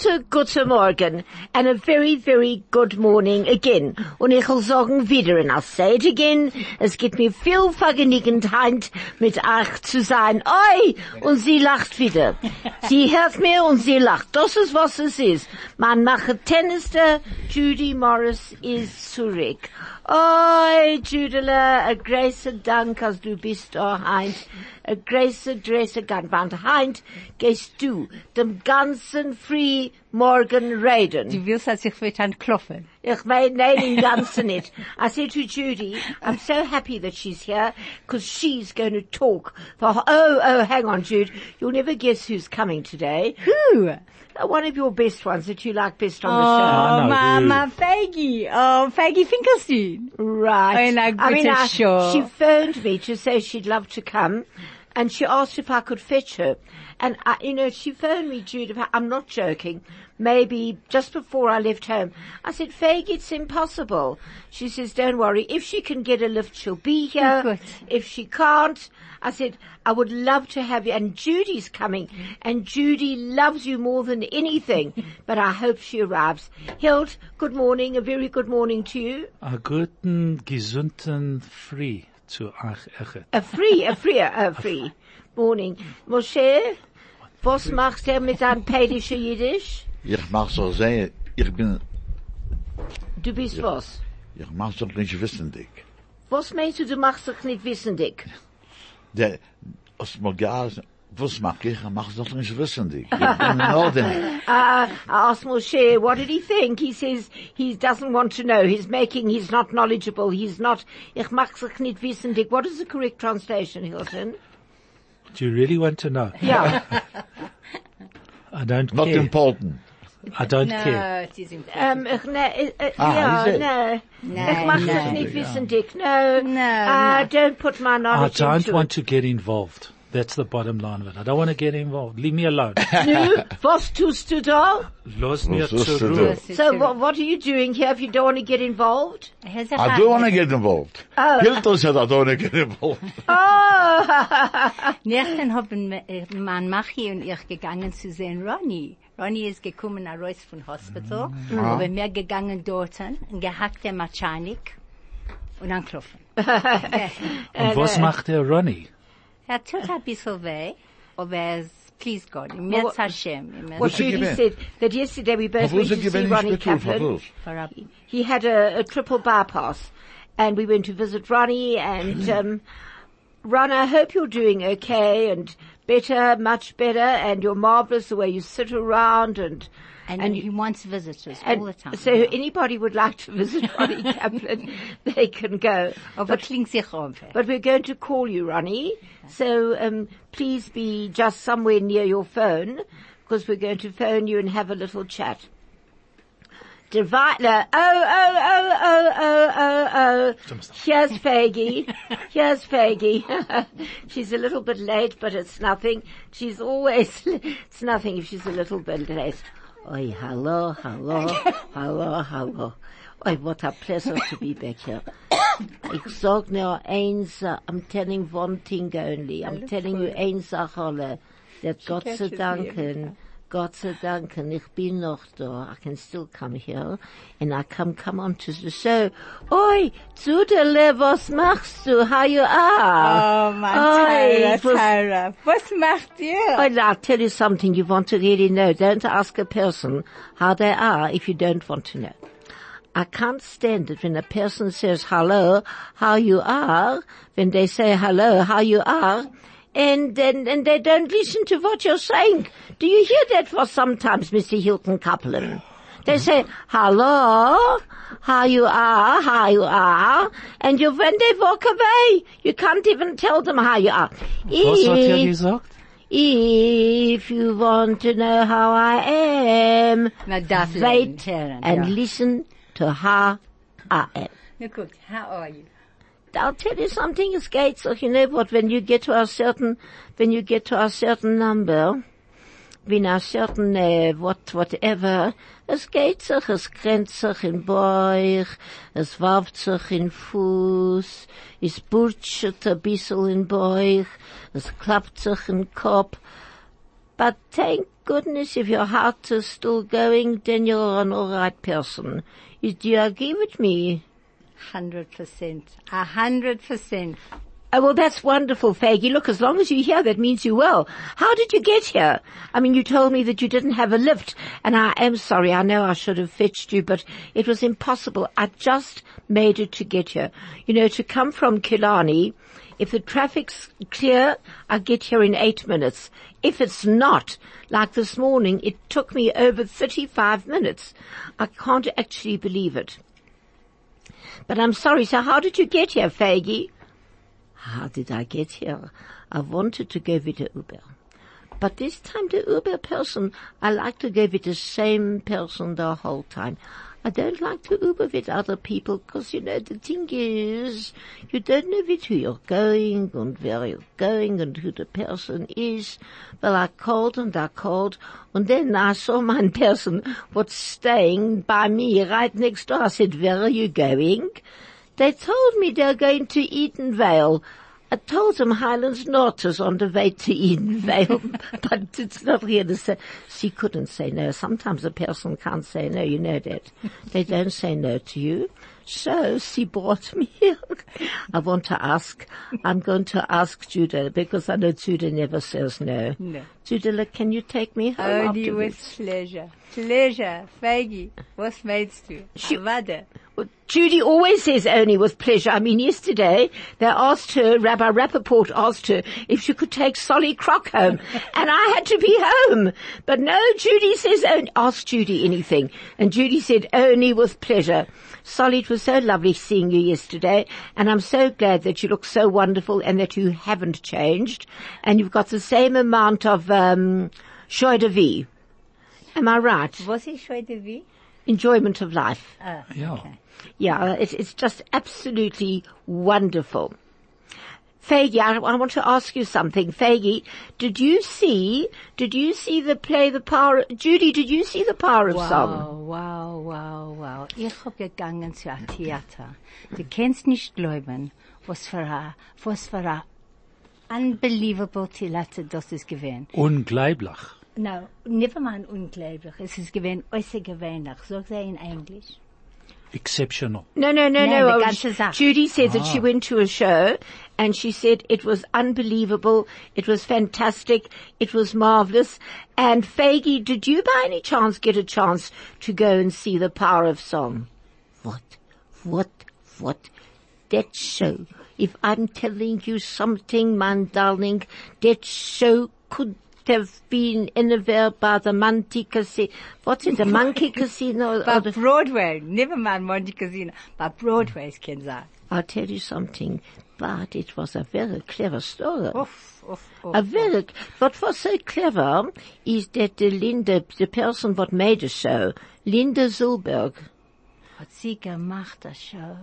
Gute, gute Morgen and a very, very good morning again. Und ich will sagen wieder, and I'll say it again, es gibt mir viel Vergnügenheit mit euch zu sein. Oi! Und sie lacht wieder. Sie hört mir und sie lacht. Das ist was es ist. Mein Tennister Judy Morris ist zurück. Oi, Judele, a großer Dank, als du bist da heint. A großer, großer Dank. Want heint gehst du dem ganzen Free Morgan reden. Du willst, dass ich wird klopfen. Ich meine, nein, im Ganzen nicht. I said to Judy, I'm so happy that she's here, because she's going to talk for, oh, oh, hang on, Jude. You'll never guess who's coming today. Who? Uh, one of your best ones that you like best on oh, the show. Oh, my, my Faggy. Oh, Faggy Finkelstein. Right. Oh, I mean, I, sure. she phoned me to say she'd love to come and she asked if I could fetch her. And I, you know, she phoned me, Jude, I'm not joking, maybe just before I left home. I said, Faye, it's impossible. She says, don't worry, if she can get a lift, she'll be oh, here. Good. If she can't, I said, I would love to have you. And Judy's coming, and Judy loves you more than anything, but I hope she arrives. Hilt, good morning, a very good morning to you. A guten, gesunden, free zu euch echet. A free, a free, a free. Morning. Moshe, was machst du mit deinem pädische Jiddisch? Ich mach so sehr, ich bin... Du bist ich, was? Ich mach doch nicht wissendig. Was meinst du, du machst doch nicht wissendig? Der, aus Mogas, was mach ich? Ich mach doch nicht wissendig. Ich bin Norden. Uh, I asked Moshe, what did he think? He says he doesn't want to know. He's making, he's not knowledgeable. He's not, ich mach doch nicht wissendig. What is the correct translation, Hilton? Do you really want to know? Yeah. I don't Not care. important. I don't no, care. it is important. Um, ich, ne, uh, Ah, ja, is it? no. No, ich mach no. doch nicht wissendig. No. No, Uh, no. don't put my knowledge I don't into want it. to get involved. That's the bottom line of it. I don't want to get involved. Leave me alone. Nu, was tust du da? Los mir Was zur Ruhe. So what, what are you doing here if you don't want to get involved? I do want to get involved. Hilton said I don't want to get involved. Oh! Nächten haben äh, mein Machi und ich gegangen zu sehen Ronny. Ronny ist gekommen raus von Hospital, mm. aber ah. wir gegangen dorten und gehackt der Mechanik und anklopfen. Und was äh, äh. macht der Ronny? Tut ein bisschen weh, aber er ist, please God, im Metz What- Hashem. im Metz What What's he Judy said, that yesterday we both went to see Ronnie nicht Kaplan. He had a, a triple bypass and we went to visit Ronnie and, um, Ron, I hope you're doing okay and better, much better and you're marvelous the way you sit around and, And, And he wants visitors all the time. so anybody would like to visit Ronnie Kaplan, they can go. aber But klingt sich auf. But we're going to call you, Ronnie. So um, please be just somewhere near your phone because we're going to phone you and have a little chat. Dividler. Oh, oh, oh, oh, oh, oh, oh. Here's Faggy. Here's Faggy. she's a little bit late, but it's nothing. She's always, it's nothing if she's a little bit late. Oi, hello, hello, hello, hello. Oi, what a pleasure to be back here. Ich sag nur eins, I'm telling one thing only. I'm telling you eins Sache. That Gott sei Danken, Gott sei Danken, ich bin noch da. I can still come here. And I come, come on to the show. Oi, Zudele, was machst du? How you are? Oh, my Oi, Tyra, was- Tyra. Was macht ihr? I'll tell you something you want to really know. Don't ask a person how they are if you don't want to know. I can't stand it when a person says hello, how you are, when they say hello, how you are, and then and they don't listen to what you're saying. Do you hear that for sometimes, Mr. Hilton Kaplan? They say, hello, how you are, how you are, and you, when they walk away, you can't even tell them how you are. Was hat er Ich- gesagt? if you want to know how I am, Na, darf wait and ja. listen to how I am. Na gut, how are you? I'll tell you something, es geht so, you know what, when you get to a certain, when you get to a certain number, when a certain, uh, what, whatever, es geht sich, es grenzt sich in Bauch, es warft sich in Fuß, es burtschet ein bisschen in Bauch, es klappt sich in Kopf, but thank goodness if your heart is still going, then you're an alright person. You- Do you agree with me? Hundred percent. A hundred percent. Oh, well, that's wonderful, Faggy. Look, as long as you're here, that means you're well. How did you get here? I mean, you told me that you didn't have a lift, and I am sorry. I know I should have fetched you, but it was impossible. I just made it to get here. You know, to come from Killarney, if the traffic's clear, I get here in eight minutes. If it's not, like this morning, it took me over 35 minutes. I can't actually believe it. But I'm sorry, so how did you get here, Faggy? How did I get here? I wanted to go with the Uber. But this time the Uber person, I like to go with the same person the whole time. I don't like to Uber with other people because, you know, the thing is, you don't know with who you're going and where you're going and who the person is. Well, I called and I called and then I saw my person was staying by me right next door. I said, where are you going? They told me they're going to Edenvale. I told them Highlands North is on the way to Edenvale, but it's not here to say. She couldn't say no. Sometimes a person can't say no, you know that. They don't say no to you. So she brought me here. I want to ask, I'm going to ask Judah because I know Judah never says no. No. Judah, can you take me home Only with pleasure. Pleasure. Faggy. Was meinst du? She-. Well, Judy always says only with pleasure. I mean, yesterday they asked her, Rabbi Rappaport asked her if she could take Solly Crock home, and I had to be home. But no, Judy says only, ask Judy anything. And Judy said only with pleasure. Solly, it was so lovely seeing you yesterday, and I'm so glad that you look so wonderful and that you haven't changed, and you've got the same amount of, um, joie de vie. Am I right? Was ich de vie? Enjoyment of life. Ja. okay. Yeah, it's, it's just absolutely wonderful. Faggy, I, I want to ask you something. Faggy, did you see, did you see the play The Power, Judy, did you see The Power of Song? Wow, wow, wow, wow. Ich hab gegangen zu einem Theater. Du kennst nicht glauben, was für a, was für a unbelievable Theater das ist gewesen. Unglaublich. No, never mind unglaublich. Es ist gewesen außergewöhnlich. Sag sie in Englisch. Exceptional. No, no, no, Nee, no. die uh, ganze Judy said that she went to a show and she said it was unbelievable. It was fantastic. It was marvelous. And Faggy, did you by any chance get a chance to go and see The Power of Song? What? What? What? That show. If I'm telling you something, my darling, that show could have been anywhere by the Monkey Casino. What's the Monkey Casino? The- Broadway, never mind Monte Casino. Bei Broadway, es kann. I'll tell you something, but it was a very clever story. Uff, uff, uff. A very, what was so clever is that the Linda, the person what made the show, Linda Zulberg, Hat sie gemacht, das Show.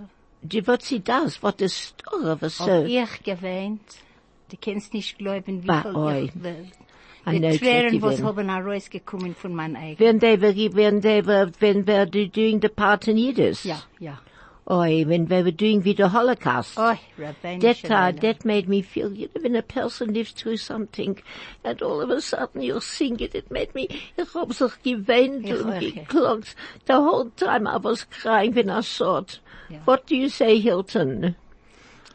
die, what she does, what the story was so, ich gewähnt. Du kannst nicht glauben, wie viel ich will. I know Die Tränen, was when. haben herausgekommen von meinem Eigen. when they were, when they were, when were doing the part in Yiddish. Ja, ja. Oi, when they were doing with the Holocaust. Oh, That, uh, that made me feel, you know, when a person lives through something and all of a sudden you sing it, it made me, ich hab sich geweint Ich und auch, ja. geklagt. The whole time I was crying when I saw it. Ja. What do you say, Hilton?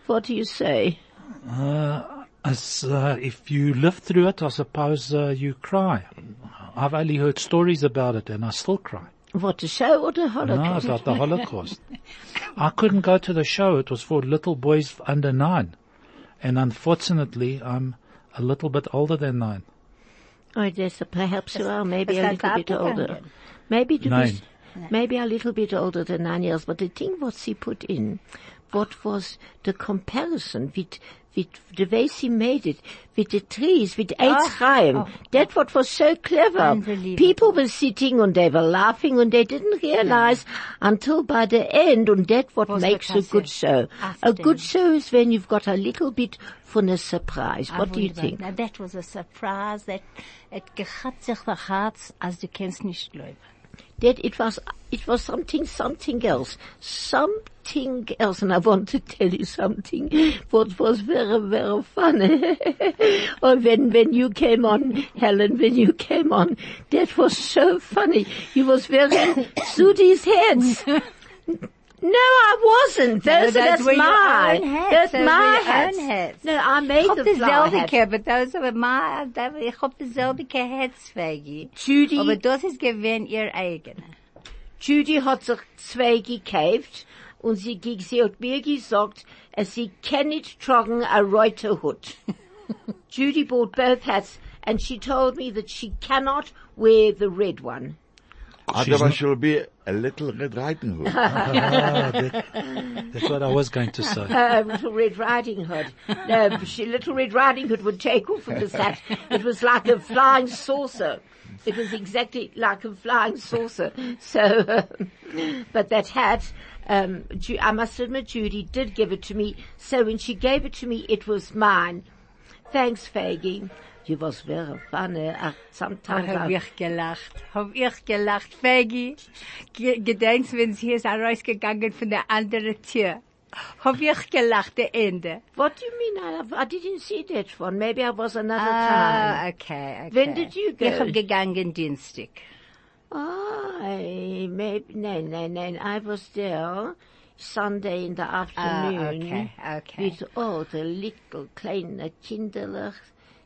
What do you say? As, uh, if you live through it, I suppose uh, you cry. I've only heard stories about it and I still cry. What, the show or the No, Holocaust? about the Holocaust. I couldn't go to the show. It was for little boys under nine. And unfortunately, I'm a little bit older than nine. Oh, yes, perhaps you are, maybe a little bit older. Maybe du Nein. bist, maybe a little bit older than nine years, but the thing what she put in what was the comparison with, with the way he made it, with the trees, with Eitz Chaim. oh, That what was so clever. People were sitting and they were laughing and they didn't realize until by the end, and that what Was makes a good show. Ah, A good show is when you've got a little bit from a surprise. Ah, What do you think? Now, that was a surprise that it gehat sich the Herz, als du kennst nicht glauben. That it was it was something something else. Something else and I want to tell you something what was very very funny. Or when when you came on Helen when you came on that was so funny. You was wearing Sudi's heads no, I wasn't. No, Those those are that's were your mine. own hats. That's Those were my your own hats. hats. No, I made the flower dasselbe hat. gehabt, aber das war my, ich hab dasselbe gehabt, Svegi. Judy, Aber das ist gewesen ihr eigene. Judy hat sich zwei gekauft und sie, sie hat mir gesagt, dass sie kann nicht tragen a rote Hut. Judy bought both hats and she told me that she cannot wear the red one. Otherwise she'll be a little Red Riding Hood. Ah, that- that's what I was going to say. Uh, Little Red Riding Hood. No, she, Little Red Riding Hood would take off with this hat. It was like a flying saucer. It was exactly like a flying saucer. So, but that hat, um, I must admit Judy did give it to me. So when she gave it to me, it was mine. Thanks, Faggy. You was very funny. Uh, sometimes Hab I, ich gelacht. Hab ich gelacht. Fegi, ge- gedenkst, wenn sie ist rausgegangen von der anderen Tür. Hab ich gelacht, der Ende. what do you mean? I, I didn't see that one. Maybe I was another Ah, time. okay, okay. When did you go? Ich hab gegangen Dienstag. I maybe no no no. I was there Sunday in the Ah, afternoon okay, okay. with all the little kleine Kinderlach.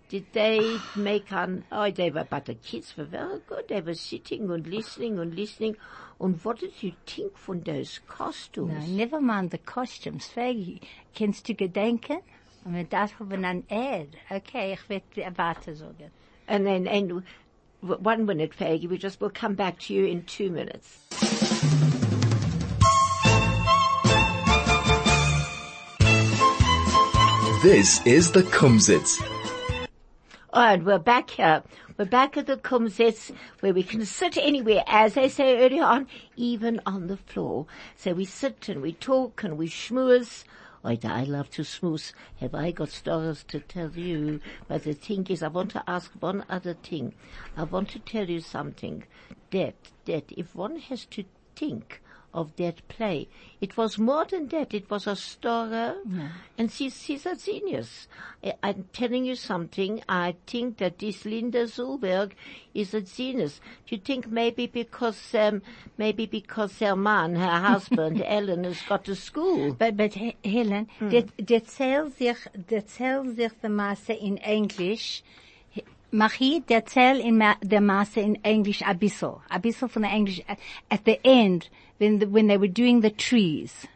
Did they make an? Oh, they were, but the kids were very good. They were sitting and listening and listening. And what did you think von those costumes? No, never mind the costumes. Fegi, kennst du gedenken? Und wir das haben an Ed. Okay, ich werde weiter sagen. And then, and one minute, Faggy. We just will come back to you in two minutes. This is the Kumzits. All right, we're back here. We're back at the Kumzits where we can sit anywhere, as they say earlier on, even on the floor. So we sit and we talk and we schmooze. I love to schmooze. Have I got stories to tell you? But the thing is, I want to ask one other thing. I want to tell you something. That, that if one has to think of that play. It was more than that. It was a story, and she's, she's a genius. I, I'm telling you something. I think that this Linda Zulberg is a genius. Do you think maybe because um, maybe because her man, her husband, Ellen, has got to school? But, but He- Helen, det, det zählt sich, det zählt sich der Masse in Englisch. Mach hier, der zählt in ma, der Masse in Englisch a bissel. A bissel von der Englisch. At, at the end, when, the, when they were doing the trees.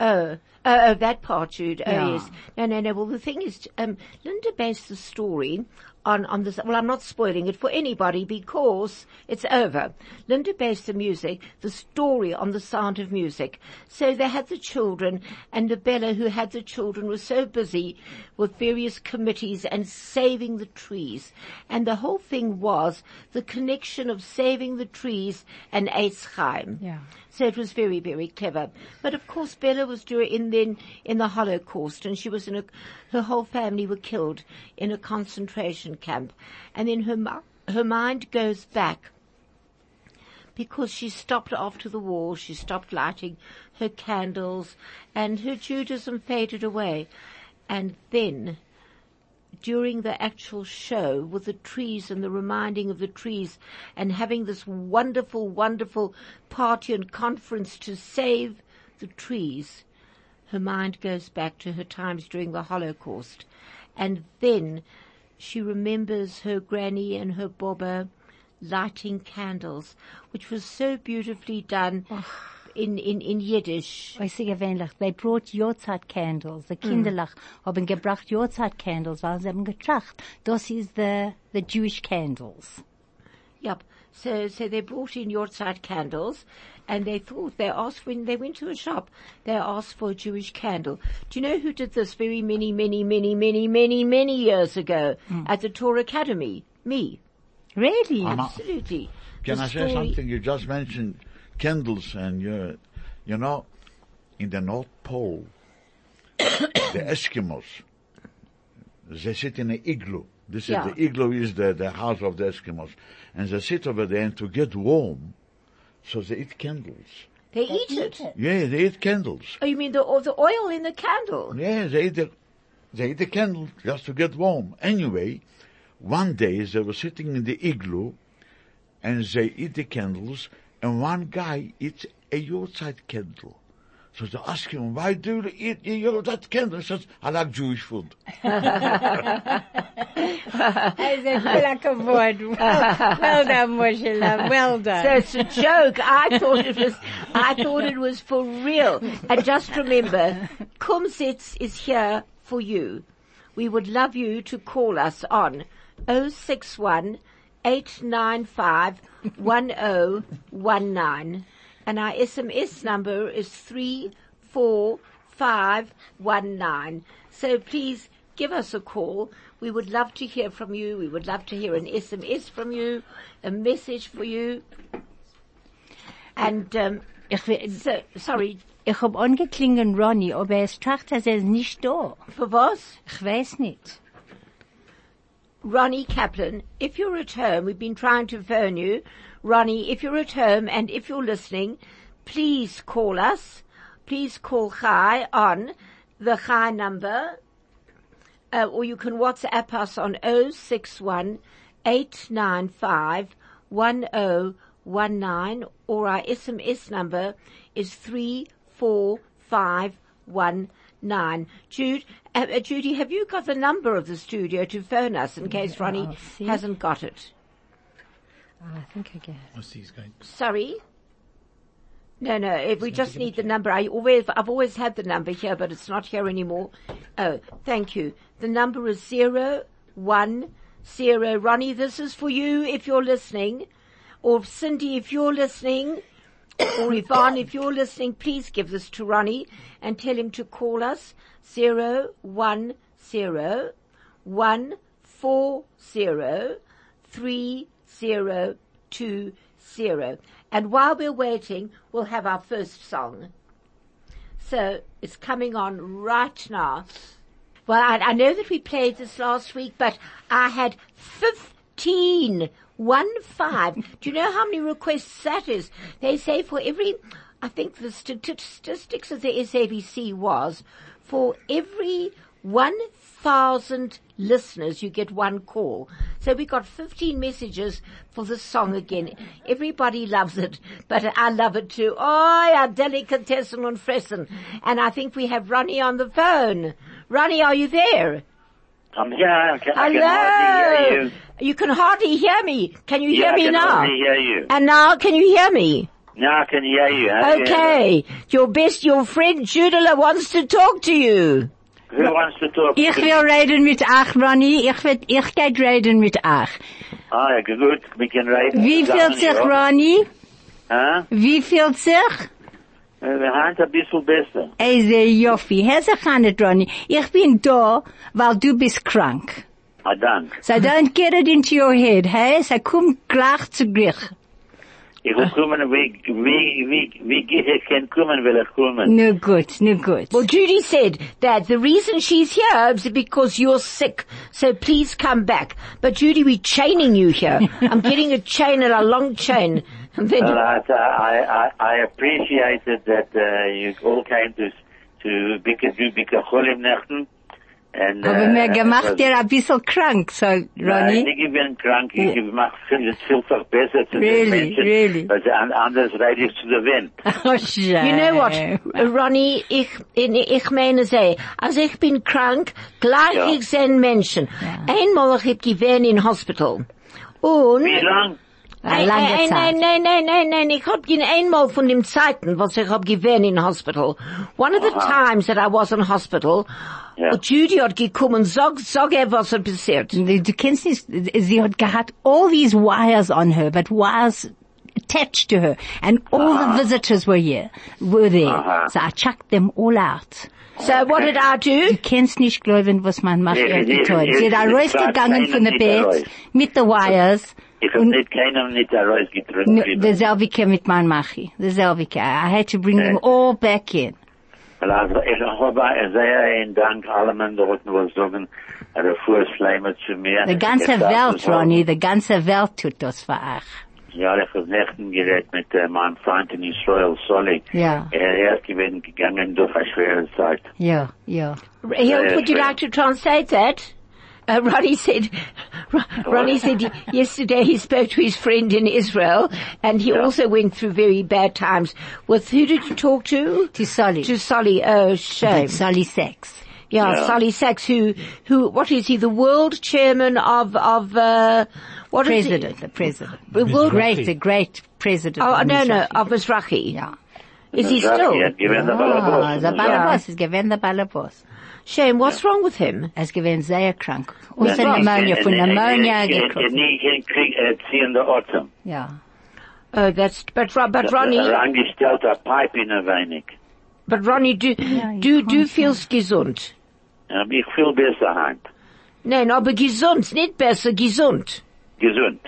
Oh, oh, oh, that part, Jude. Oh, Yeah. yes. No, no, no. Well, the thing is, um, Linda based the story on, on this, well, I'm not spoiling it for anybody because it's over. Linda based the music, the story on the sound of music. So they had the children and the Bella who had the children was so busy with various committees and saving the trees. And the whole thing was the connection of saving the trees and Eitz. Yeah. So it was very, very clever. But of course, Bella was during in then in the Holocaust, and she was in a. Her whole family were killed in a concentration camp, and then her her mind goes back because she stopped after the war. She stopped lighting her candles, and her Judaism faded away, and then during the actual show with the trees and the reminding of the trees and having this wonderful, wonderful party and conference to save the trees, her mind goes back to her times during the Holocaust. And then she remembers her granny and her bobber lighting candles, which was so beautifully done oh. In, in, in Yiddish. Weißt du, gewöhnlich, they brought Jahrzeit candles. The hmm. Kinderlach haben gebracht Jahrzeit candles, weil sie haben getracht. Das ist the, the Jewish candles. Yep. So, so they brought in Yortzeit candles, and they thought they asked when they went to a shop, they asked for a Jewish candle. Do you know who did this very many, many, many, many, many, many years ago hmm. at the Torah Academy? Me. Really? Absolutely. Can The I say story- something? You just mentioned candles and you, you know, in the North Pole, the Eskimos, they sit in an igloo. This Yeah. is the igloo is the, the house of the Eskimos. And they sit over there and to get warm, so they eat candles. They eat it. Yeah, they eat candles. Oh, you mean the, the oil in the candle? Yeah, they eat the, they eat the candle just to get warm. Anyway, one day they were sitting in the igloo and they eat the candles and one guy eats a Yortzeit candle. So they ask him, why do you eat a candle? He says, I like Jewish food. well done, Moshe. Well done. So it's a joke. I thought it was, I thought it was for real. And just remember, Kumzits is here for you. We would love you to call us on 061 895 1019. And our SMS number is 34519. So please give us a call. We would love to hear from you. We would love to hear an SMS from you, a message for you. And, um, Ich, so, sorry, ich hab angeklingen Ronny, aber er stracht, dass er ist nicht da. for was? Ich weiß nicht. Ronnie Kaplan, if you're at home, we've been trying to phone you. Ronnie, if you're at home and if you're listening, please call us. Please call Chai on the Chai number, uh, or you can WhatsApp us on 061 895 1019, or our SMS number is 34519. Jude, uh, uh, Judy, have you got the number of the studio to phone us in case Ronnie hasn't got it? I think I get. I see he's going. Sorry? No, no, if we just need the number. I always, I've always had the number here, but it's not here anymore. Oh, thank you. The number is zero one zero. Ronnie, this is for you if you're listening. Or Cindy, if you're listening. Or Yvonne, if you're listening, please give this to Ronnie and tell him to call us zero one zero one four zero three zero two zero. And while we're waiting, we'll have our first song. So it's coming on right now. Well, I, I know that we played this last week, but I had 15, one five. Do you know how many requests that is? They say for every, I think the statistics of the SABC was for every 1,000 listeners, you get one call. So we got 15 messages for this song again. Everybody loves it, but I love it too. Oh, ja, Delikatessen und Fressen. And I think we have Ronnie on the phone. Ronnie, are you there? I'm here. I can, I Hello. can hardly hear you. can hardly hear me. Can you Yeah, hear I me can now? hardly hear you. And now, can you hear me? Now I can hear you. You hear Okay. Your best, your friend Judela wants to talk to you. Who wants to talk? To you? Ich will reden mit ach, Ronny. Ich will, ich geht reden mit ach. Ah, ja, gut. We can write. Wie fühlt sich Ronny? Huh? Wie fühlt sich? Wir haben ein bisschen besser. Eze Joffi. Herzlich Ronny. Ich bin da, weil du bist krank. Ah, dank. So don't get it into your head, hey? So komm gleich zu Grich. Ich will kommen, wie, wie, wie, wie ich kann kommen, will ich kommen. No good, no good. Well, Judy said that the reason she's here is because you're sick. So please come back. But Judy, we're chaining you here. I'm getting a chain and a long chain. And then Well, I, I, I, I appreciated that, uh, you all came to, to Bika, do Bika Cholim Nachten. And, Aber uh, mir it gemacht dir ein bisschen krank, so, Nein, Ronny. ich bin krank, ich mach es vielfach besser zu Really, den Menschen, really? weil sie an- anders rede ich zu der Wind. Oh. You know what, Ronnie, ich, ich meine sie, also ich bin krank, gleich Ja. ich sehe Menschen. Einmal ich gewesen in Hospital. Und, Wie lang? Nein, Zeit. nein, nein, nein, nein, nein, ich hab ihn einmal von dem Zeiten, was ich hab gewesen in hospital. One of the times that I was in hospital, Ja. Und Judy hat gekommen, sag, sag er, was er passiert. Du, du kennst nicht, sie hat gehabt all these wires on her, but wires attached to her. And all the visitors were here, were there. Aha. So I chucked them all out. So what did I do? Du kennst nicht glauben, was man macht Ja, ihr ja, getan. ja, Sie hat ja, rausgegangen von der Bett mit den wires. Ich hab Und nicht keinem nicht herausgedrückt. n- the Zelvike mit mein Machi. The Zelvike. I had to bring them all back in. Weil also, ich habe sehr in Dank allem dort was sagen, er fuhr Schleimer zu mir. The ganze Welt. Ronnie, the ganze Welt tut das für euch. Ja, ich habe Nächten geredet mit äh, meinem Freund in Israel, Solly. Ja, Er ist gewesen gegangen durch eine schwere Zeit. ja, ja. Hill, would you like to translate that? Uh, Ronnie said, Ronnie said yesterday he spoke to his friend in Israel and he Yeah. also went through very bad times. With who did you talk to? To Solly. To Solly. Oh, shame. Solly Sachs. Yeah, Yeah. Solly Sachs, who, who, what is he? The world chairman of, of, uh, what is he? President, the president. The world, Great, the great president. oh, of no, no, Mizrahi. of Mizrahi. Yeah. Is he still? Hat gewesen Ah, Ballerboss. the Balabos is given the Balabos. Shame, what's wrong with him? Er ist gewesen sehr krank. Also Ja, Pneumonia, von er- er- Pneumonia er- er- Er nie hinkriegt, er ziehende Atem. Ja. Oh, that's, but, Ro- but Ronnie, Er angestellt ein Pipe in ein wenig. but Ronnie, do, do, do feels gesund. Er hab ich viel besser hand. Nein, aber gesund, nicht besser, gesund. Gesund.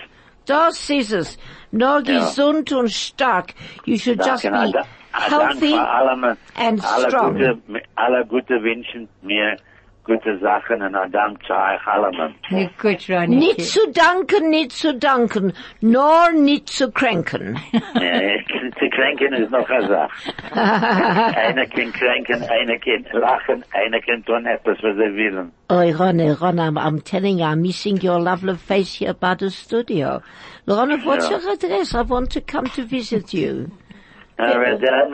Das ist es. Nur Ja. gesund und stark. You should just be Ada- healthy. Dank für allem, and alle strong. Gute, alle gute wünschen mir gute Sachen und ein Dank zu euch allem. Nicht gut, Ronny. Nicht zu danken, nicht zu danken, nur nicht zu kränken. Zu kränken ist noch eine Sache. einer kann kränken, einer kann lachen, einer kann tun etwas, was er will. Oh, Ronnie, Ronnie, I'm, I'm telling you, I'm missing your lovely face here by the studio. Ronnie, what's Yeah. your address? I want to come to visit you. Uh,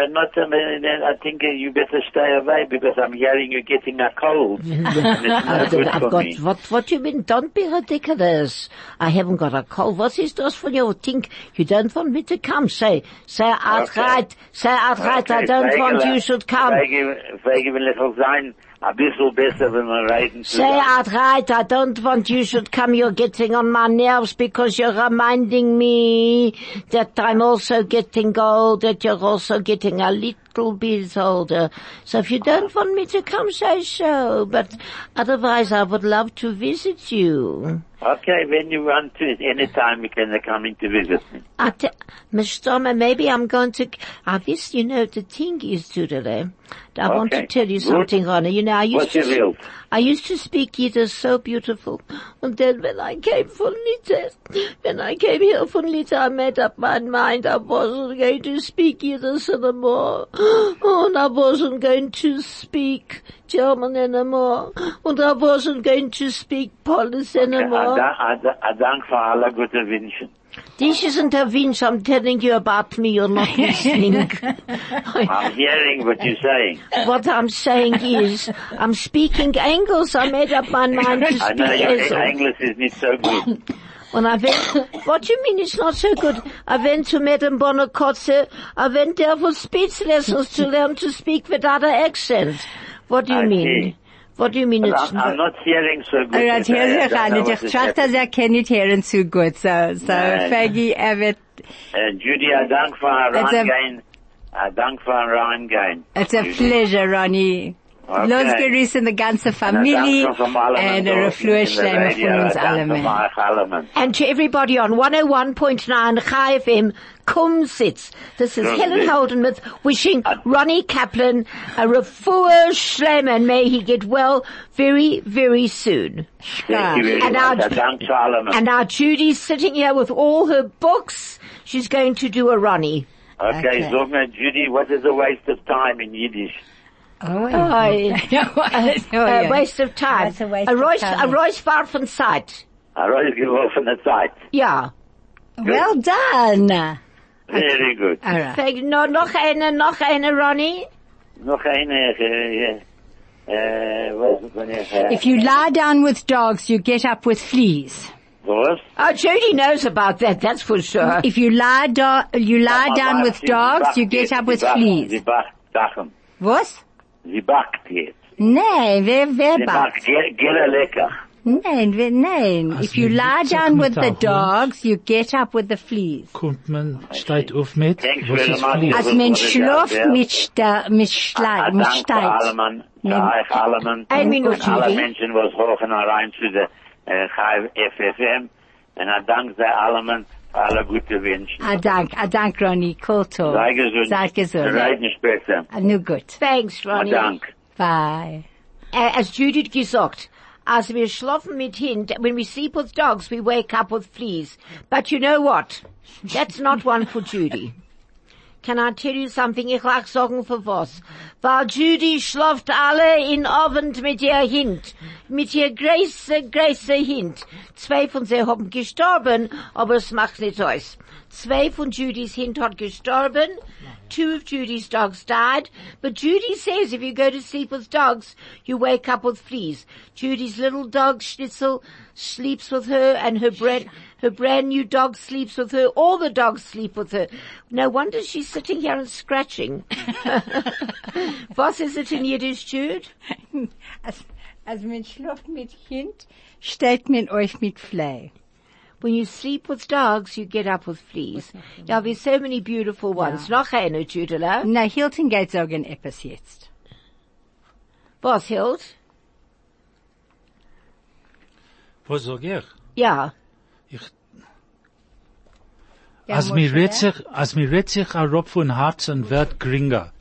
not, uh, I think uh, you better stay away because I'm hearing you're getting a cold. and it's not good I've got, me. what, what you mean? Don't be ridiculous. I haven't got a cold. What is this for you? Think you don't want me to come? Say, say outright, say outright, I don't want you should come. Wegen will ich auch sein, ein bisschen besser, wenn wir reisen Say zusammen. outright, I don't want you should come. You're getting on my nerves because you're reminding me that I'm also getting old, that you're also getting a little bit older. So if you don't want me to come, say so. But otherwise, I would love to visit you. Okay, when you want to, anytime you can come in to visit me. Miss Stormer, maybe I'm going to, I guess you know the thing is today. I want to tell you good. something, Ronnie. You know, I used What to. I used to speak Yiddish so beautiful. And then when I came from Litte, when I came here from Litte, I made up my mind I wasn't going to speak Yiddish anymore. Oh, and I wasn't going to speak German anymore. And I wasn't going to speak Polish anymore. A Dank für alle gute Wünschen. This isn't a winch. I'm telling you about me. You're not listening. I'm hearing what you're saying. what I'm saying is, I'm speaking English. I made up my mind to speak I know your English. English is not so good. When I went, what do you mean it's not so good? I went to Madame Bonacotze. I went there for speech lessons to learn to speak without an accent. What do you I mean? see. What do you mean it's I'm, I'm not hearing so good. Alright, today. I hier sich don't an. know Ich what is trachte, happening. er kennt nicht hören zu gut. So, so, Nein. Faggy, er wird, Uh, Judy, a Dank für ein It's a- Reingehen. A Dank für ein Reingehen. it's a pleasure, Ronnie. Okay. Losgerissen, die ganze Und a Familie, Dank von allem und dort eine in Flur der schlemmer Radio, von uns a Dank alle. von euch allen. And to everybody on 101.9 Chai FM, Kum Sitz. This is Helen Sitz. Holdenmuth wishing uh, Ronnie Kaplan a refuah shlem and may he get well very, very soon. Thank you very And much. our- A Dank zu allem. And now Judy's sitting here with all her books. She's going to do a Ronnie. Okay, Okay. sag Judy, what is a waste of time in Yiddish? Oh, I, oh, a waste of time. What's a waste a of Royce, time? a Royce far from sight. A rausgeworfene Zeit. Yeah. Well done. Very good. Alright. Thank- No, noch eine, noch eine Ronnie. Noch eine, äh, äh, äh was, wenn ich, äh, If you lie down with dogs, you get up with fleas. was? Oh, Judy knows about that, that's for sure. If you lie, do- you lie down with dogs, you get up with sie backt- Sie fleas. backt Sachen. Was? Sie backt jetzt. Nein, wer, wer Sie backt? macht Ge- Gera lecker. Nein, nein. Als If you wir lie down with the dogs, you get up with the fleas. Kommt man, steht auf mit, Thanks was very ist much. Flies? Als was men was schläft mit, sta, mit, Ah, Schlei, mit Dank Steit. Allemann, für. Ein Minute, Und alle Judy. Menschen, was hochen rein zu der äh, FFM. Und ein Dank sei Allemann für alle gute Wünsche. Ah, dank, ah, dank, Ronnie. Kulto. Sei gesund. Seid gesund. Reiten später. Nu gut. Thanks, Ah, Ronnie. Dank. Bye. As Judith gesagt, as wir schlafen mit Hund, when we sleep with dogs, we wake up with fleas. But you know what? That's not one for Judy. Can I tell you something? Ich lach sagen für was. Weil Judy schlaft alle in Abend mit ihr Hund. Mit ihr große, große Hund. Zwei von sie haben gestorben, aber es macht nicht aus. Zwei von Judys Hund hat gestorben. Two of Judy's dogs died. But Judy says if you go to sleep with dogs, you wake up with fleas. Judy's little dog Schnitzel sleeps with her and her brand, her brand new dog sleeps with her. All the dogs sleep with her. No wonder she's sitting here and scratching. Was is it in Yiddish, Jude? Als, als men schläft mit Kind, steht men euch mit Flei. When you sleep with dogs, you get up with fleas. Yeah, there's so many beautiful ones. Noch eine, Judela. Na, Hilton geht sagen etwas jetzt. Was, Hild? Was sag ich? Ja. Ja, Als mir Moshe, redt sich, als mir redt sich a Rob von Herzen wird geringer.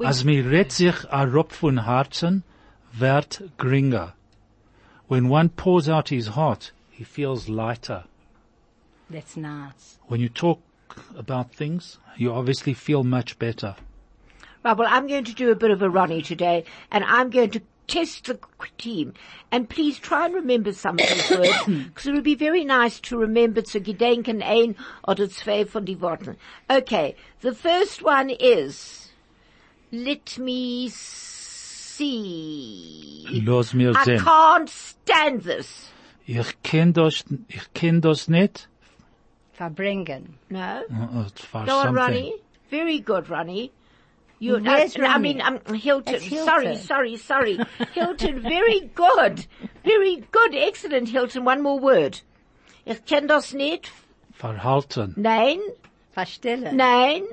Als mir redt sich a Rob von Herzen wird geringer. When one pours out his heart, he feels lighter. That's nice. When you talk about things, you obviously feel much better. Right, well, I'm going to do a bit of a Ronnie today, and I'm going to test the team. And please try and remember some of these words, because it would be very nice to remember zu gedenken ein oder zwei von die Worten. Okay, the first one is, let me see. Los mir I sehen. can't stand this. Ich kenn das, ich kenn das nicht. Verbringen. No? Uh, for Go on, something. Ronnie. Very good, Ronnie. You, Where's uh, I mean, um, Hilton. Hilton. Sorry, sorry, sorry. Hilton, very good. Very good. Excellent, Hilton. One more word. Ich kenn das nicht. Verhalten. Nein. Verstellen. Nein.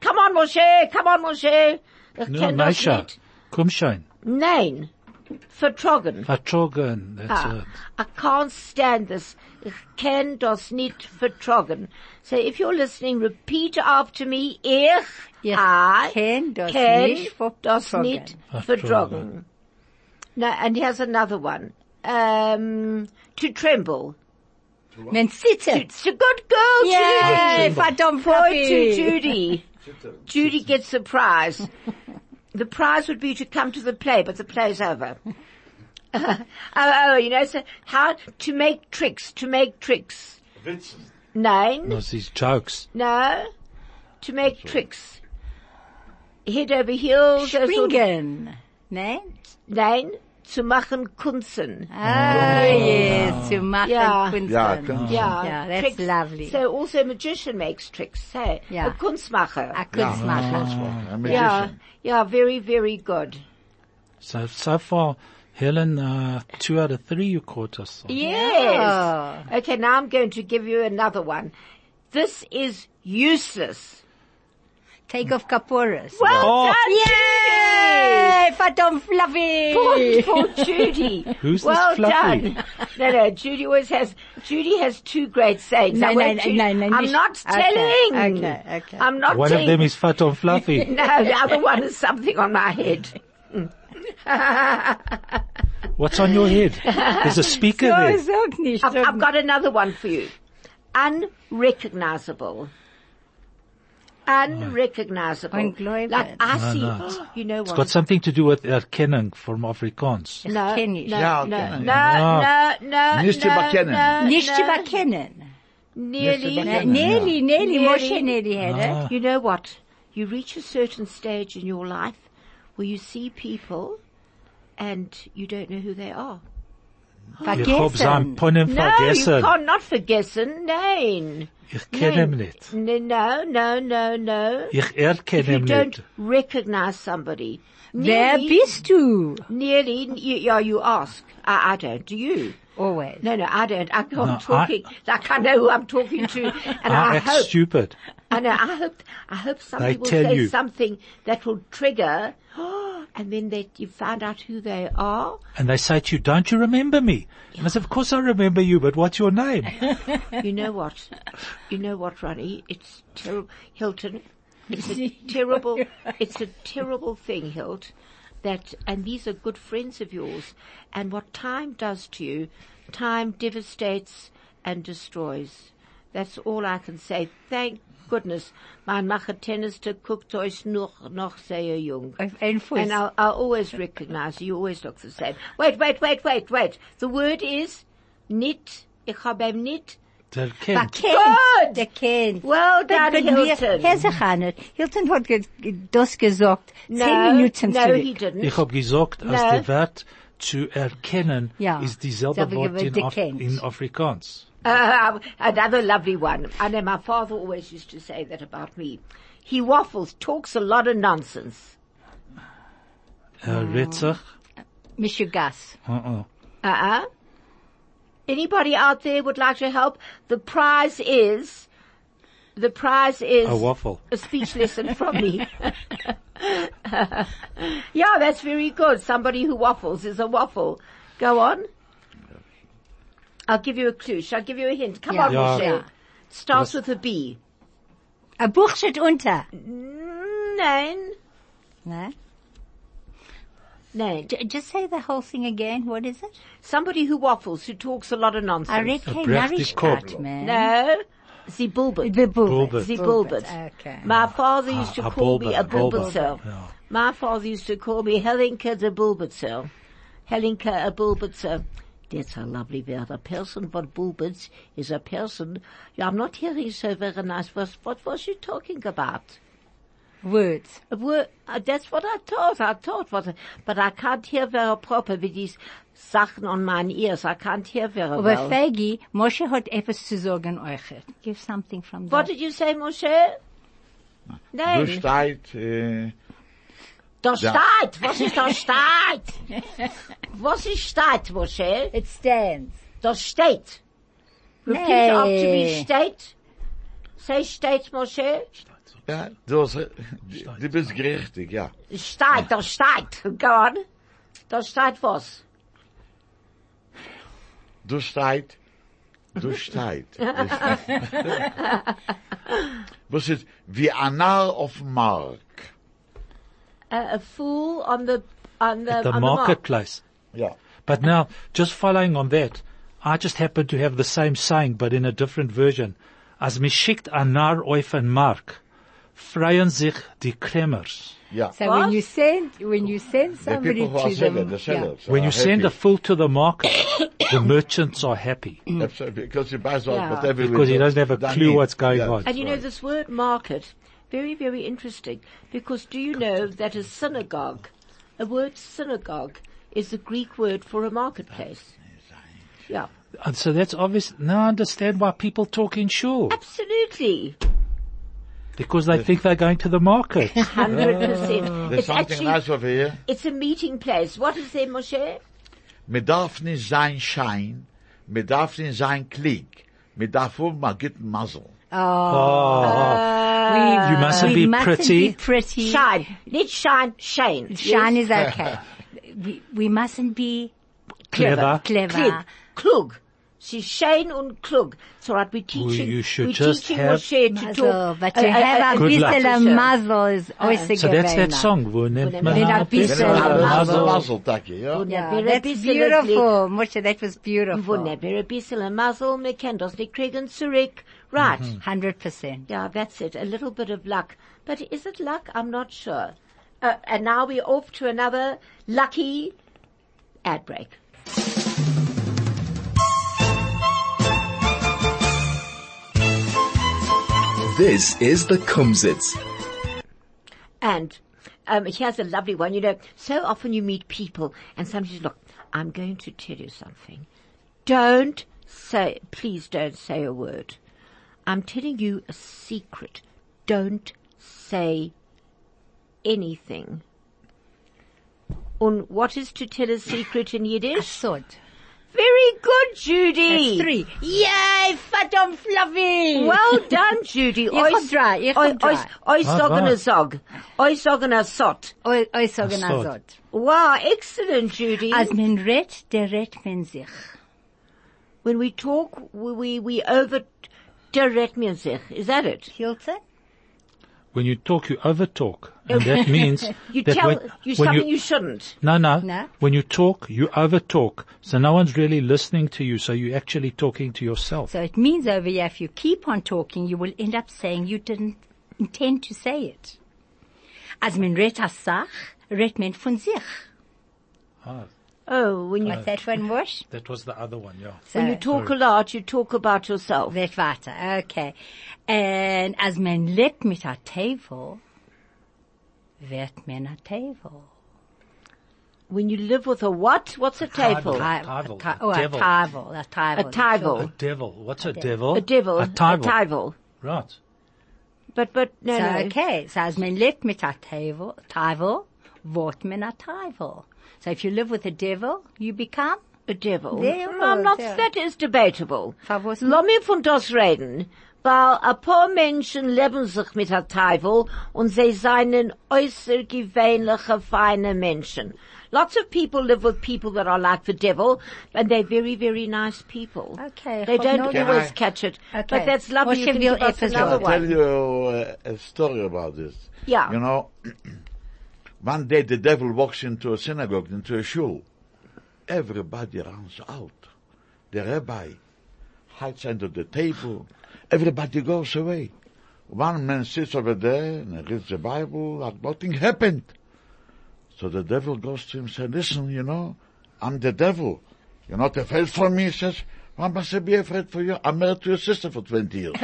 Come on, Moshe. Come on, Moshe. Ich No, kenn das nicht. Komm schon. Nein. Vertrogen. Vertrogen. That's Ah, it. I can't stand this. Ich kenn das nicht vertrogen. So if you're listening, repeat after me. Ich, Ich I, kenn das kenn nicht das vertrogen. nicht vertrogen. No, and here's another one. Um, to tremble. Men sitzen. It's a good girl, Yay, Judy. verdammt Point to Fluffy. Judy. Judy gets the prize. The prize would be to come to the play, but the play's over. oh, oh, you know, so how to make tricks, to make tricks. Nine, Das ist Jokes. no, to make tricks. Head over heels, those sort of- Springen. Nein? Nein, zu machen Kunzen. Ah, yes, zu machen Ja. Kunst. Ja, Kunst. Yeah, Yeah, that's tricks. lovely. So also a magician makes tricks, hey? Yeah. A Kunstmacher. A Kunstmacher. A magician. Yeah, yeah, very, very good. So, so far, Helen, uh, two out of three you caught us. on. Yes. Okay, now I'm going to give you another one. This is useless. Take off kaporas. Well Oh. done, Yay! Verdammt fluffy! Judy! Poor, poor Judy. Who's this well Fluffy? done. No, no, Judy always has, Judy has two great sayings. No, I no, won't no, tell- no, no, I'm not okay, telling. okay, okay. I'm not One telling. of them is fat and fluffy. no, the other one is something on my head. What's on your head? There's a speaker So, there. sag nicht. I've, I've got another one for you. Unrecognizable. Unrecognizable. Ungläubig. Like I No, see, no. you know It's what? got something to do with erkennen from Afrikaans. no, kenn ich. no, Ja, no, kenn no, ich. no, no, Nicht no, überkennen. no, Nicht no. überkennen. Nearly. Nicht Ne- überkennen. Nearly, nearly, Nearly. Moshe nearly had it. Ah. You know what? You reach a certain stage in your life where you see people and you don't know who they are. Ich hab sein Vergessen. Ponem No, you vergessen. can't not vergessen. Nein. Ich kenne ihn Nein. nicht. No, no, no, no. Ich er If erkenne you don't recognize somebody. Wer nearly- bist du? Nearly, you, yeah, you ask. I, I don't. Do you? Always. No, no, I don't. I, I'm No, I- talking, like I know who I'm talking to, and I ah, I act hope, stupid. I know, I hope, I hope somebody They will say you. something that will trigger, and then that you find out who they are. And they say to you, don't you remember me? And I said, of course I remember you, but what's your name? You know what? You know what, Ronnie? It's terrible, Hilton. It's a terrible, it's a terrible thing, Hilt, that, and these are good friends of yours, and what time does to you, time devastates and destroys. That's all I can say. Thank goodness, mein Machetennester guckt euch noch, noch sehr jung. Einen Fuß. And I'll, I'll always recognize you. You always look the same. Wait, wait, wait, wait, wait. The word is nit. Ich habe ihm nit. Der kennt. Verkennt. Good. Der kennt. Well done, But wir- Hilton. Herr Sechanet, Hilton hat ge- das gesagt. No, Zehn Minuten no, zurück. he didn't. Ich hab gesagt, als No. der Wert zu erkennen Ja, ist dieselbe selbe Wort in, Af in Afrikaans. Uh, another lovely one. I know my father always used to say that about me. He waffles, talks a lot of nonsense. Er redt sich. Mishugas. Uh-uh. Uh-uh. Anybody out there would like to help? The prize is, the prize is A waffle. a speech lesson from me. yeah, that's very good. Somebody who waffles is a waffle. Go on. I'll give you a clue. Shall I give you a hint? Come Yeah. on, Yeah. Michelle. Starts with a B. A Buch steht unter. Nein. Ne? Nein. J- Just say the whole thing again. What is it? Somebody who waffles, who talks a lot of nonsense. I read kein Brechtig man. No. Sie bulbert. The bulbet. Bulbet. Sie bulbert. Okay. My father used to a call me a a bulbet, bulbetzel. yeah. My father used to call me Helinka the bulbetzel. Helinka a bulbetzel. That's a lovely word. A person what bulbets is a person. I'm not hearing so very nice. What, what was you talking about? Words. A word, uh, that's what I thought. I thought what, but I can't hear very proper with these Sachen on my ears. I can't hear very Aber well. Fegi, Moshe hat etwas zu sagen euch. Give something from What that. did you say, Moshe? Du Nein. steht, äh, Da Ja. steht. Was ist da steht? Was ist steht, Moshe? It stands. Da steht. Repeat Nee. after me. Steht. Say steht, Moshe. ja, du, äh, du bist richtig, ja. Steht, da steht. Go on. Da steht was? Du steht, du steht. Was ist, wie Narr auf Mark. A, a fool on the, on the, The on marketplace. Ja. But now, just following on that, I just happen to have the same saying, but in a different version. As mich schickt ein Narr auf den Markt, freuen sich die Kremers. Ja. So What? when you send, when you send somebody people who are to sellers, them, the sellers. When are you send a fool to the market, the merchants are happy. Absolutely, Because he buys Yeah. whatever he Because he doesn't have a clue what's going Yeah, on. And you know this word market, very, very interesting, because do you know that a synagogue, a word synagogue, is the Greek word for a marketplace? Yeah, And so that's obvious. Now I understand why people talk in shul. absolutely, Because they think they're going to the market. hundred percent. There's It's something actually nice over here. it's a meeting place. What is there, Moshe? Man darf nicht sein Schein, man darf nicht sein Klick, man darf wohl Muzzle. Oh, uh, we, you mustn't we be mustn't pretty. be pretty. Shine, not shine, shine. Shine Yes? is okay. we, we mustn't be clever. clever. Klug, klug. She's Shane und klug. So right, we teaching, you should we just teaching have- Moshe to Muzzle, talk. but uh, to uh, have uh, a Good luck. bisschen of muzzle is also So that's that song. Wo nennt man Wenn ein ein bisschen Wenn bisschen man Muzzle. Muzzle? Muzzle, danke, ja. Yeah, Wäre ein that's beautiful. Moshe, that was beautiful. Wunder, wäre ein bisschen ein Muzzle, wir können das nicht kriegen zurück. Right. Hundred percent. Yeah, that's it. A little bit of luck. But is it luck? I'm not sure. Uh, and now we're off to another lucky ad break. This is the Kumzits. And um, here's a lovely one. You know, so often you meet people and somebody says, look, I'm going to tell you something. Don't say, please don't say a word. I'm telling you a secret. Don't say anything. And what is to tell a secret in Yiddish? Sod. Very good, Judy. That's three. Yay, verdammt fluffy. Well done, Judy. Ich hab drei, ich hab drei. Oi Ah, sagen a right. sog. Oi sagen a sot. Oi, oi, sagen Sod. Sod. Wow, excellent, Judy. Als men redt, der redt men sich. when we talk, we, we, we over direct music. Is that it? Hilze? When you talk, you overtalk. And that means You that tell when, you when something you, shouldn't. no, no, No. When you talk, you overtalk. So no one's really listening to you. So you're actually talking to yourself. So it means over here, if you keep on talking, you will end up saying you didn't intend to say it. Als men redt a Sach, redt men von sich. Ah, Oh, when you, uh, What's that one, Wash? That was the other one, yeah. So, when you talk a lot, you talk about yourself. Wird weiter, okay. And als men lebt mit a Tevel, wird men a Tevel. When you live with a what? What's a table? Table. Ta- Tevel, ta- a Oh, a devil. A Tevel. A table. A devil. What's a devil? A devil. A table. table. Right. But, but, no, So, no. okay, so als men lebt mit a Tevel, Tevel, wird men a Tevel. So if you live with a devil, you become A devil. There No, I'm not, yeah. that is debatable. Verwusst- Lass mich von das reden. Weil ein paar Menschen leben sich mit der Teufel und sie seien äußergewöhnliche, feine Menschen. Lots of people live with people that are like the devil, and they're very, very nice people. Okay, They don't noch- always I- catch it. Okay. But that's lovely. Moshe You can give us etwas another I'll tell you uh, a story about this. Yeah. You know, one day the devil walks into a synagogue, into a shul. Everybody runs out. The rabbi hides under the table. Everybody goes away. One man sits over there and reads the Bible like nothing happened. So the devil goes to him and says, listen, you know, I'm the devil. You're not afraid for me? He says, why must I be afraid for you? I'm married to your sister for 20 years.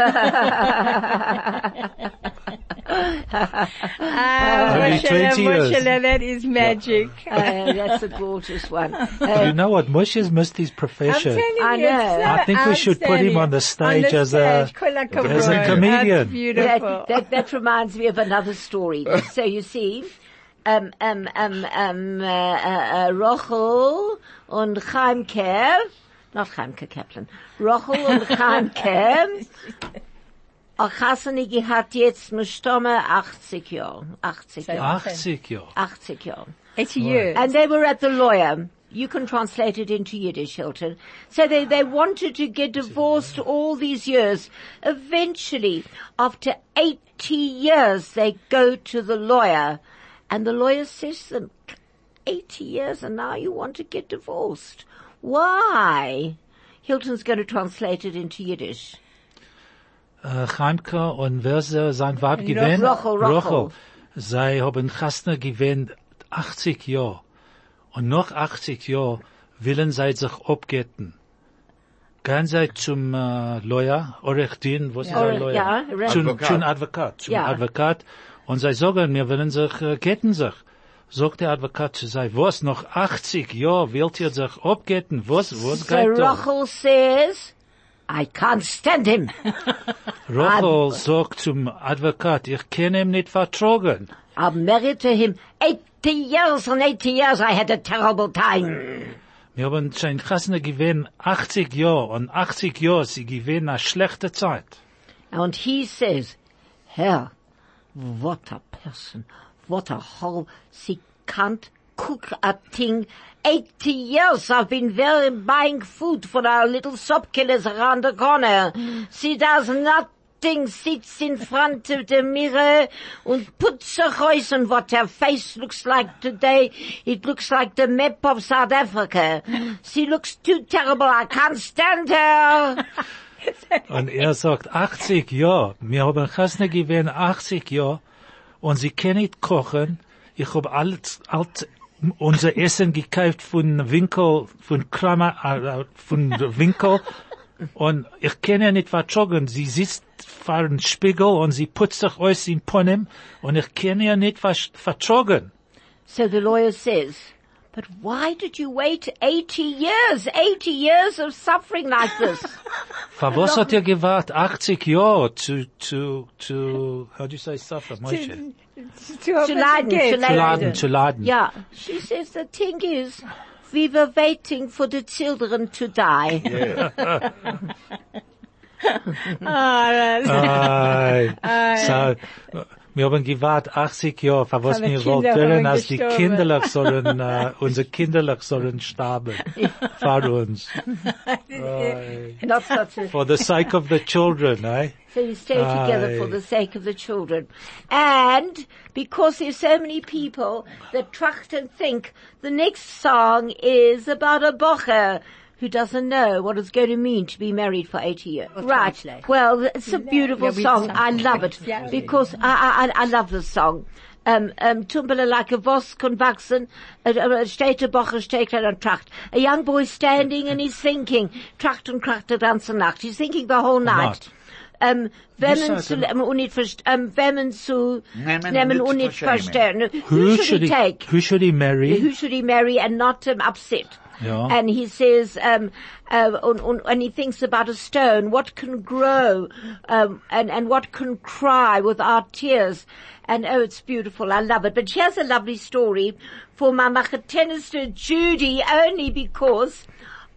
Ah, Only Moshe, 20 years. Moshe, that is magic. Uh, that's a gorgeous one. You Uh, know what? Moshe's missed his profession. I know. I think we should put him on the stage as a- as a comedian. That's beautiful. that, that, that reminds me of another story. so you see, um, um, um, um, uh, uh, uh, Rochel und Chaimke, not Chaimke Kaplan, Rochel und Chaimke, Achasani hat jetzt Mustomme 80 Jahre, 80 Jahre, 80 Jahre. 80 Jahre. It's you. And they were at the lawyer. You can translate it into Yiddish, Hilton. So they, they wanted to get divorced all these years. Eventually, after 80 years, they go to the lawyer. And the lawyer says to them, 80 years and now you want to get divorced. Why? Hilton's going to translate it into Yiddish. Äh, Chaimke und wer sein Weib gewinnt? Rochel, Rochel. Sie haben Chasna gewinnt 80 Jahre. Und nach 80 Jahren willen sie sich abgeten. Gehen sie zum äh, Lawyer, Orechdin, was ist Ore- ein Lawyer? ja, Re- zum, Advokat. zum Advokat, zum Ja. Advokat. Und sie sagen, wir wollen sich, äh, geten sich. Sagt der Advokat zu sie, was, noch 80 Jahre wollt ihr sich abgeten? Was, was So geht da? Rochel says, I can't stand him. Rochel sagt zum Advokat, ich kann ihm nicht vertragen. I'm married to him 80 years and 80 years I had a terrible time. Wir haben schon Chasna gewinnt 80 Jahre und 80 Jahre sie gewinnt eine schlechte Zeit. And he says, Herr, what a person, what a whole, she can't cook a thing. 80 years I've been there buying food for our little shop killers around the corner. She does nothing, sits in front of the mirror and puts her voice on what her face looks like today. It looks like the map of South Africa. She looks too terrible, I can't stand her. Und er sagt 80 Jahre. Wir haben Chasna gewinnt 80 Jahre und sie können nicht kochen. Ich habe alles, alles, unser Essen gekauft von Winkel, von Kramer, äh, von Winkel. Und ich kann ja nicht vertragen. Sie sitzt vor dem Spiegel und sie putzt sich aus in Ponem und ich kann ja nicht ver- vertragen. So the lawyer says, but why did you wait 80 years? 80 years of suffering like this. Für was hat er gewahrt 80 Jahre zu, zu, zu, how do you say suffer, Moshe? zu leiden, zu Zu leiden. laden, zu laden. Yeah, she says the thing is, we were waiting for the children to die. Ai. So, wir haben gewahrt 80 Jahre, für was Alle wir Kinder wollten, haben als die gestorben. Kinderlich sollen, äh, unsere Kinderlich sollen sterben. Für uns. Ai. Not For the sake of the children, eh? So you stay together for the sake of the children. And because there's so many people that tracht and think the next song is about a bocher who doesn't know what it's going to mean to be married for 80 years. Well, right. translate. Well, it's a beautiful Yeah, song. I love it Yeah. because I, I, I love this song. Um, um, Tumbele like a Voss kann wachsen, uh, uh, steht der Bocher, steht er und tracht. A young boy standing and he's thinking, tracht und tracht die ganze Nacht. He's thinking the whole night. Nacht. Um, wenn man sagt zu, um, und nicht verst- um, wenn zu, Nehmen nehmen nicht und nicht verstehen. Who, should he take? who should he marry? Who should he marry and not um, upset? Ja. And he says, um, uh, and, and, and he thinks about a stone, what can grow, um, and, and what can cry without tears. And oh, it's beautiful. I love it. But here's a lovely story for my machetenister Judy only because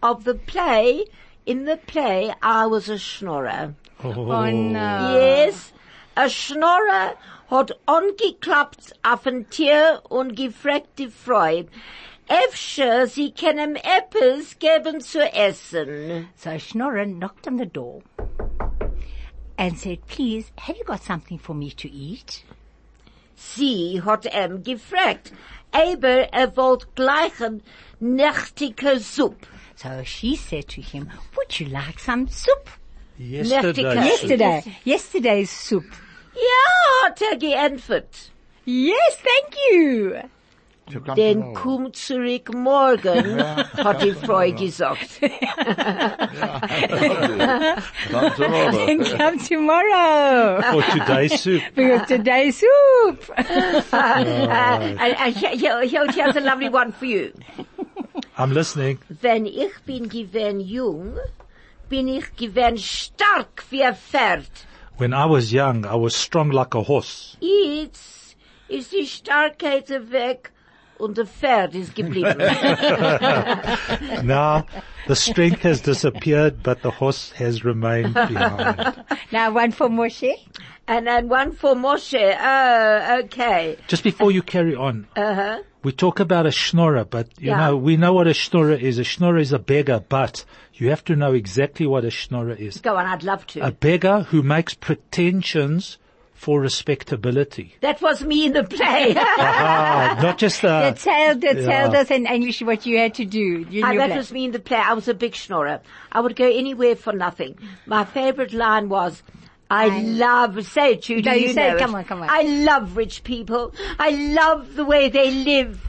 of the play. In the play, I was a schnorrer. Oh no. Yes, a Schnorrer hat angeklappt auf ein Tier und gefragt die Frau, Efter sie können Äppels geben zu essen. So Schnorren knocked on the door and said, please, have you got something for me to eat? Sie hat ihm gefragt, aber er wollte gleich ein nächtige Suppe. So she said to him, would you like some soup? Yesterday. Yesterday, yesterday's soup. Ja, hat er geantwortet. Yes, thank you. To come Denn komm zurück morgen, hat die Frau gesagt. Come tomorrow. And come tomorrow. For today's soup. Because today's soup. Uh, and, and here, here, here- here's a lovely one for you. I'm listening. Wenn ich bin gewesen jung, bin ich gewesen stark wie ein Pferd. When I was young, I was strong like a horse. Jetzt ist die Starkheit weg und der Pferd ist geblieben. Now, the strength has disappeared, but the horse has remained behind. Now one for Moshe. and then one for Moshe. Oh, okay. Just before you carry on, Uh-huh. we talk about a schnorrer, but you Yeah. know, we know what a schnorrer is. A schnorrer is a beggar, but you have to know exactly what a schnorrer is. Go on, I'd love to. A beggar who makes pretensions for respectability. that was me in the play. Ah, not just uh, They told, they yeah. told us in English what you had to do. You Ah, that that. was me in the play. I was a big schnorrer. I would go anywhere for nothing. My favorite line was, I love, say it, Judy, No, you you say it. Come on, come on. I love rich people. I love the way they live.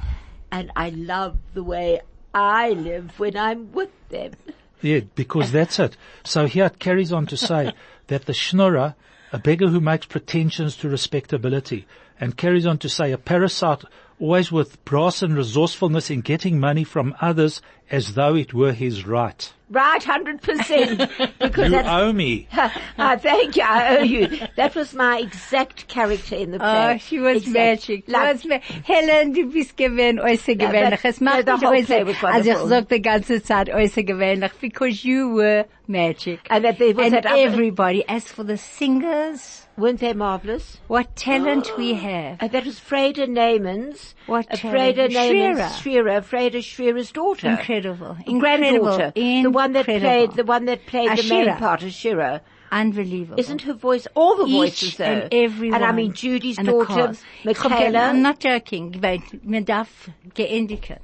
And I love the way I live when I'm with them. Yeah, because that's it. So here it carries on to say that the schnorrer, a beggar who makes pretensions to respectability, and carries on to say a parasite always with brass and resourcefulness in getting money from others as though it were his right. Right, 100%. because You that's, owe me. ah, thank you, I owe you. That was my exact character in the play. Oh, she was Exact. magic. She Like, was ma Helen, du bist gewähnt, außergewöhnlich. that- Es macht the mich whole äußer, play was also ich wonderful. sag die ganze Zeit außergewöhnlich, because you were magic. and that there was And that other, everybody, as for the singers, weren't they marvelous? what talent we have. And that was Freda Neyman's, What uh, talent? Freda Neyman's Shearer. Shearer, Freda Shearer's daughter. Incredible. Incredible. Granddaughter. The one that Incredible. played, the one that played the main part of Shearer. Unbelievable. Isn't her voice, all the Each voices though. and every And I mean Judy's daughter, cast. Ich hab ge- Michaela. I'm not joking. Man darf geendigen.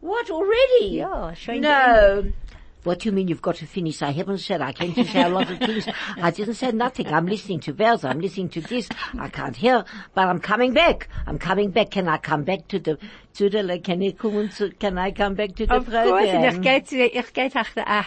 What already? Schon No. What do you mean you've got to finish? I haven't said, I came to say a lot of things. I didn't say nothing. I'm listening to bells. I'm listening to this. I can't hear, but I'm coming back. I'm coming back. Can I come back to the, to the, can I come to, can I come back to the Of course, und ich program? gehe, ich gehe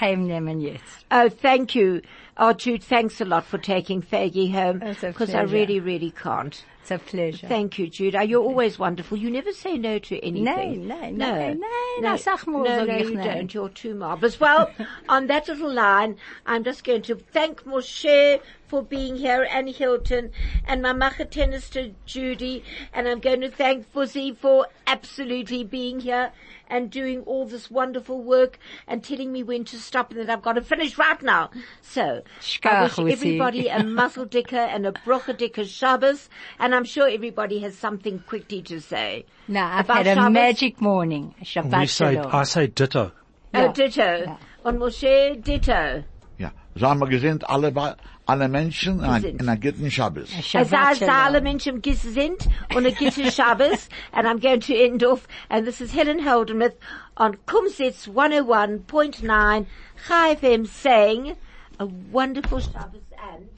Heim nehmen jetzt. Oh, thank you. Oh, Jude, thanks a lot for taking Faggy home because I really, really can't. It's a pleasure. Thank you, Jude. Uh, You're always wonderful. You never say no to anything. No, no, no, no, no, no, no, no, you don't. You're too marvelous. Well, on that little line, I'm just going to thank Moshe for being here and Hilton and my to Judy, and I'm going to thank Fuzzy for absolutely being here and doing all this wonderful work and telling me when to stop and that I've got to finish right now. So, I wish everybody a muzzle dicker and a brocha dicker Shabbos, and I'm sure everybody has something quickly to say. No, I've About had a Shabbos? magic morning. Shabbat We say, shalom. I say ditto. Oh, Ja. ditto. Ja. Und Moshe, ditto. Ja. Sagen wir gesinnt alle, Wa- alle Menschen in Gesinnt. in a gitten Shabbos. As Shabbat I shalom. alle Menschen gesinnt und a gitte Shabbos, and I'm going to end off, and this is Helen Holdenmuth on Kumzits 101.9 Chai FM saying a wonderful Shabbos and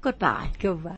goodbye. Goodbye.